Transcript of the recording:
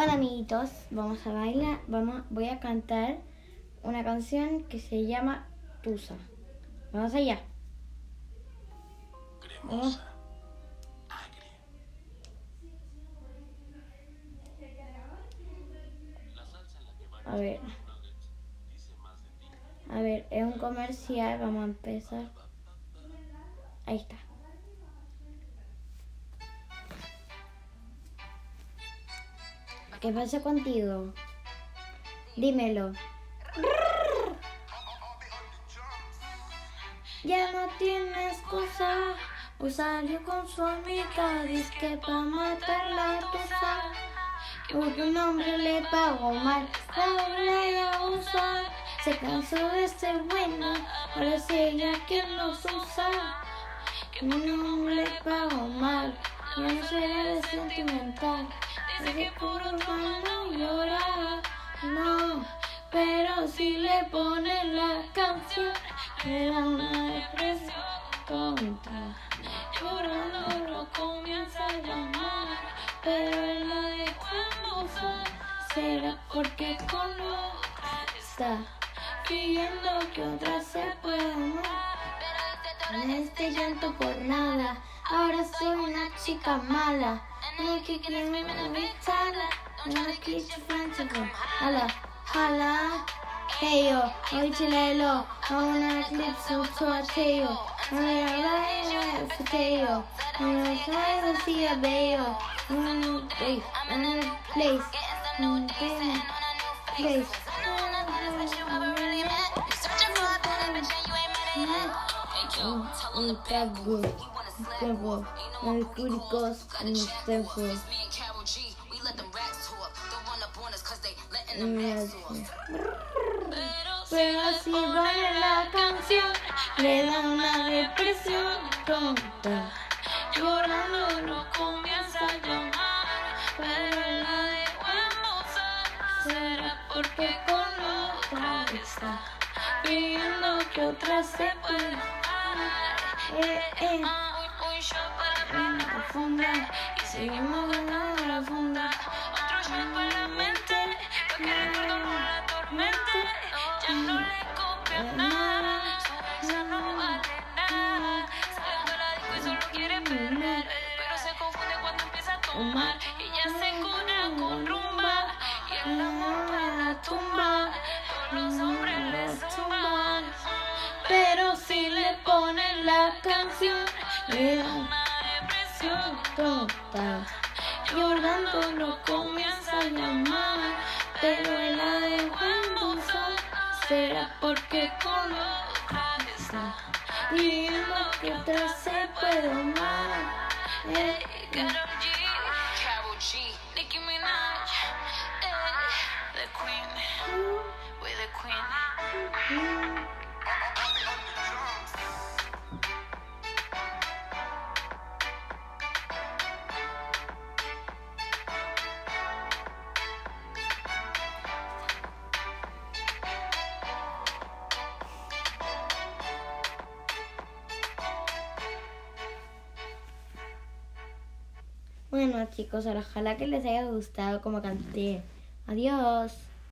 Hola amiguitos, vamos a bailar, vamos, voy a cantar una canción que se llama Tusa. Vamos allá. Vamos. A ver. A ver, es un comercial, vamos a empezar. Ahí está. ¿Qué pasa contigo? Dímelo. Ya no tienes cosa. Pues salió con su amiga, dice que pa' matar la tusa. Porque un hombre le pagó mal, ahora ella usa. Se cansó de ser buena, ahora es ella quien los usa. Un hombre le pagó mal, ya no será de sentimental. Desde por no llorar, no. Pero si le ponen la canción, le da una depresión tonta. Llorando lo comienza a llamar, pero él la deja usar. Será porque con otra está pidiendo que otra se pueda amar. En este llanto por nada, ahora soy una chica mala. You kicking and screaming a big toddler. Don't try to get your friends to come holla, holla. Hey yo, hoy te lay low. I wanna clip some torteo. I'm gonna ride a potato. I'm gonna try to see a bayo. I'm in a new place. I'm in a new place. I'm in a new place. Tell them the bad boy. Trago, alcohólicos en el tiempo. Pero si vale la canción, le da una depresión tonta. Llorando lo comienza a llamar, pero la dejo en Será porque con otra está pidiendo que otra se pueda eh, eh. En la profunda y seguimos ganando la funda. Otro shot para la mente, lo que recuerdo no la tormente. Ya no le copia nada, su risa no vale nada. Sale para la disco y solo quiere perder, pero se confunde cuando empieza a tomar. Ya se cura con rumba y el amor en la tumba. Todos los hombres le zumban, pero si le ponen la canción, depresión tonta. Llorando lo comienza a llamar, pero él la en usar. Será porque con otra está pidiendo que otra se pueda amar. Eh, eh, Bueno chicos, ojalá que les haya gustado como canté. Adiós.